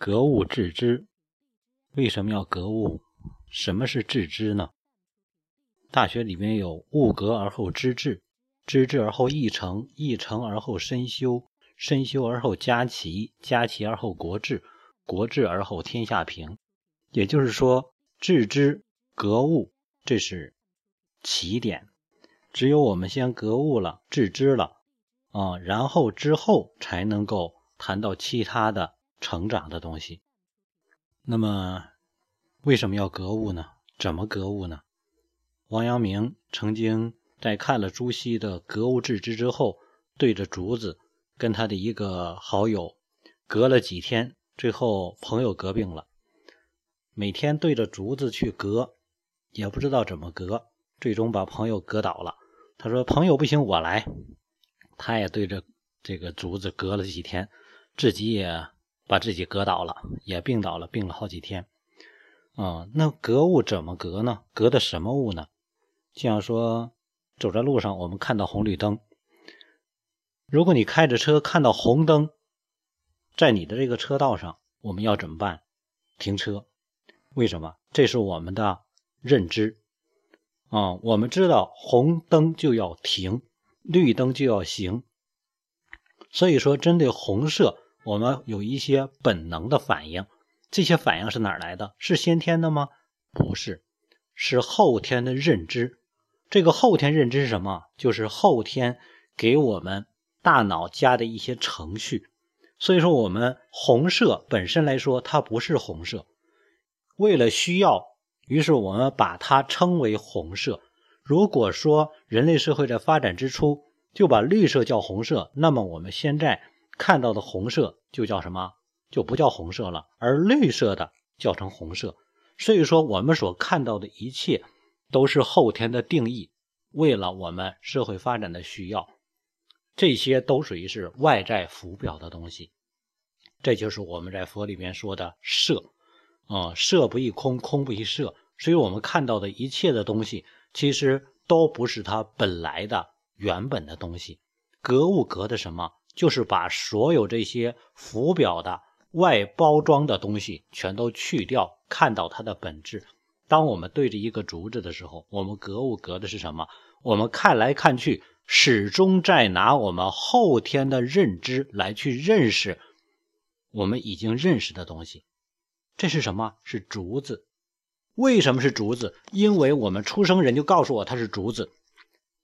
格物致知，为什么要格物？什么是致知呢？大学里面有物格而后知至，知至而后意诚，意诚而后身修，身修而后家齐，家齐而后国治，国治而后天下平。也就是说，致知格物，这是起点。只有我们先格物了，致知了啊，然后之后才能够谈到其他的。成长的东西，那么为什么要格物呢？怎么格物呢？王阳明曾经在看了朱熹的《格物致知》之后，对着竹子跟他的一个好友隔了几天，最后朋友隔病了，每天对着竹子去隔，也不知道怎么隔，最终把朋友隔倒了。他说：“朋友不行，我来。”他也对着这个竹子隔了几天，自己也。把自己隔倒了，也病倒了，病了好几天。啊，那格物怎么格呢？格的什么物呢？就像说，走在路上，我们看到红绿灯。如果你开着车看到红灯，在你的这个车道上，我们要怎么办？停车。为什么？这是我们的认知。啊，我们知道红灯就要停，绿灯就要行。所以说，针对红色。我们有一些本能的反应，这些反应是哪来的？是先天的吗？不是，是后天的认知。这个后天认知是什么？就是后天给我们大脑加的一些程序。所以说，我们红色本身来说，它不是红色。为了需要，于是我们把它称为红色。如果说人类社会在发展之初就把绿色叫红色，那么我们现在。看到的红色就叫什么？就不叫红色了，而绿色的叫成红色。所以说，我们所看到的一切都是后天的定义，为了我们社会发展的需要，这些都属于是外在浮表的东西。这就是我们在佛里面说的色啊，色不异空，空不异色。所以我们看到的一切的东西，其实都不是它本来的原本的东西。格物格的什么？就是把所有这些浮表的外包装的东西全都去掉，看到它的本质。当我们对着一个竹子的时候，我们格物格的是什么？我们看来看去，始终在拿我们后天的认知来去认识我们已经认识的东西。这是什么？是竹子。为什么是竹子？因为我们出生人就告诉我它是竹子。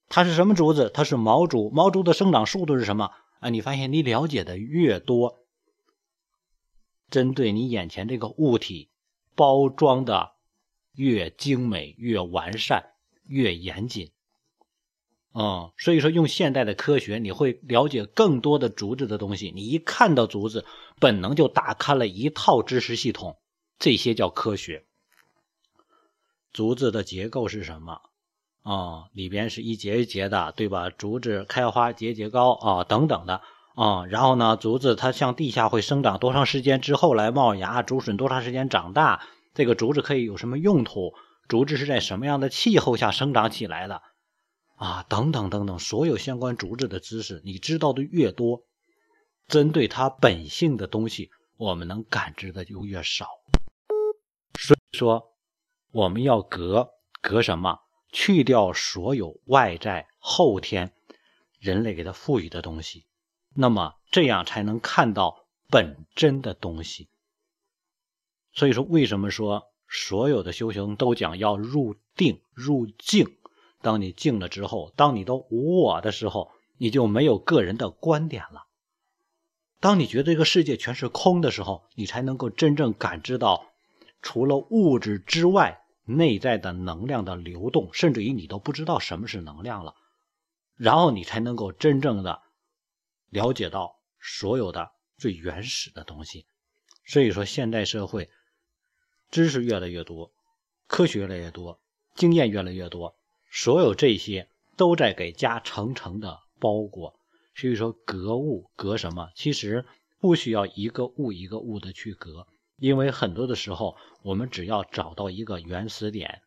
它是什么竹子？它是毛竹。毛竹的生长速度是什么？啊，你发现你了解的越多，针对你眼前这个物体包装的越精美、越完善、越严谨，嗯，所以说用现代的科学，你会了解更多的竹子的东西。你一看到竹子，本能就打开了一套知识系统，这些叫科学。竹子的结构是什么？啊，里边是一节一节的，对吧？竹子开花节节高啊，等等的啊。然后呢，竹子它向地下会生长多长时间之后来冒芽？竹笋多长时间长大？这个竹子可以有什么用途？竹子是在什么样的气候下生长起来的？啊，等等等等，所有相关竹子的知识，你知道的越多，针对它本性的东西，我们能感知的就越少。所以说，我们要隔隔什么？去掉所有外在后天人类给他赋予的东西，那么这样才能看到本真的东西。所以说，为什么说所有的修行都讲要入定、入静？当你静了之后，当你都无我的时候，你就没有个人的观点了。当你觉得这个世界全是空的时候，你才能够真正感知到，除了物质之外。内在的能量的流动，甚至于你都不知道什么是能量了，然后你才能够真正的了解到所有的最原始的东西。所以说，现代社会知识越来越多，科学越来越多，经验越来越多，所有这些都在给加层层的包裹。所以说，格物格什么？其实不需要一个物一个物的去格。因为很多的时候，我们只要找到一个原始点，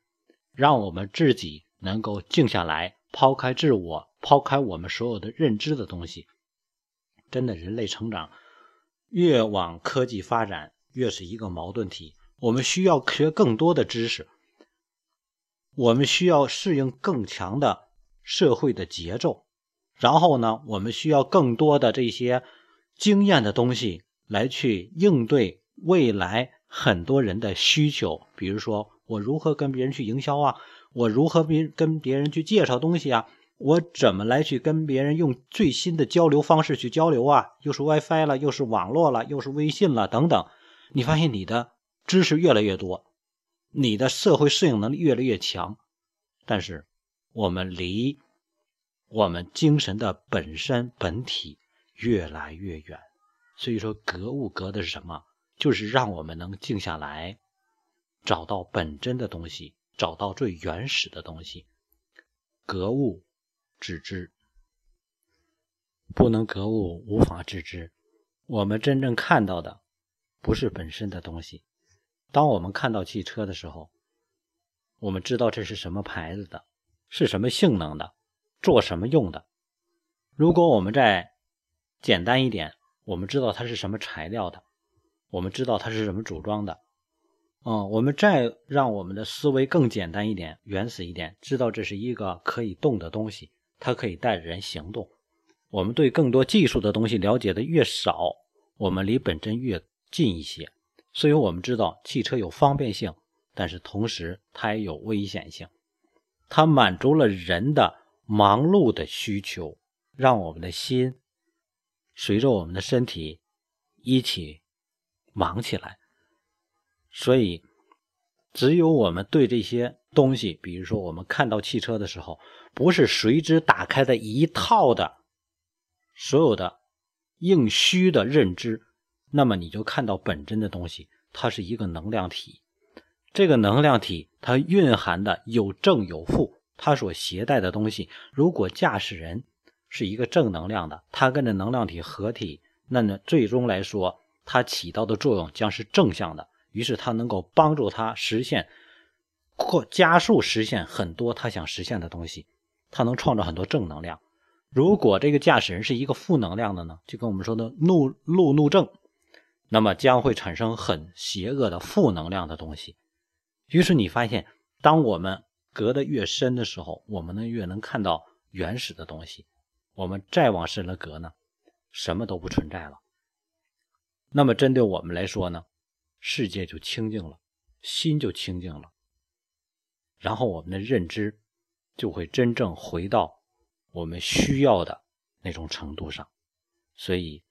让我们自己能够静下来，抛开自我，抛开我们所有的认知的东西。真的，人类成长越往科技发展，越是一个矛盾体。我们需要学更多的知识，我们需要适应更强的社会的节奏，然后呢，我们需要更多的这些经验的东西来去应对未来很多人的需求。比如说，我如何跟别人去营销啊？我如何别跟别人去介绍东西啊？我怎么来去跟别人用最新的交流方式去交流啊？又是 WiFi 了，又是网络了，又是微信了，等等。你发现你的。知识越来越多，你的社会适应能力越来越强，但是我们离我们精神的本身本体越来越远。所以说，格物格的是什么？就是让我们能静下来，找到本真的东西，找到最原始的东西。格物致知，不能格物，无法致知。我们真正看到的，不是本身的东西。当我们看到汽车的时候，我们知道这是什么牌子的，是什么性能的，做什么用的。如果我们再简单一点，我们知道它是什么材料的，我们知道它是什么组装的。嗯，我们再让我们的思维更简单一点、原始一点，知道这是一个可以动的东西，它可以带着人行动。我们对更多技术的东西了解的越少，我们离本真越近一些。所以我们知道汽车有方便性，但是同时它也有危险性。它满足了人的忙碌的需求，让我们的心随着我们的身体一起忙起来。所以，只有我们对这些东西，比如说我们看到汽车的时候，不是随之打开的一套的所有的应虚的认知。那么你就看到本真的东西，它是一个能量体。这个能量体它蕴含的有正有负，它所携带的东西，如果驾驶人是一个正能量的，它跟着能量体合体，那么最终来说，它起到的作用将是正向的。于是它能够帮助他实现或加速实现很多他想实现的东西，它能创造很多正能量。如果这个驾驶人是一个负能量的呢？就跟我们说的怒路怒症。那么将会产生很邪恶的负能量的东西。于是你发现，当我们隔得越深的时候，我们呢越能看到原始的东西。我们再往深了隔呢，什么都不存在了。那么针对我们来说呢，世界就清净了，心就清净了。然后我们的认知就会真正回到我们需要的那种程度上。所以。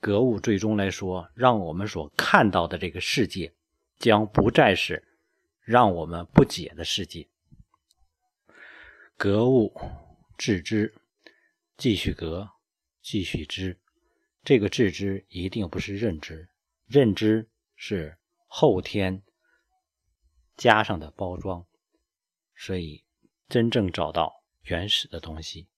格物最终来说，让我们所看到的这个世界，将不再是让我们不解的世界。格物致知，继续格，继续知。这个致知一定不是认知，认知是后天加上的包装。所以，真正找到原始的东西。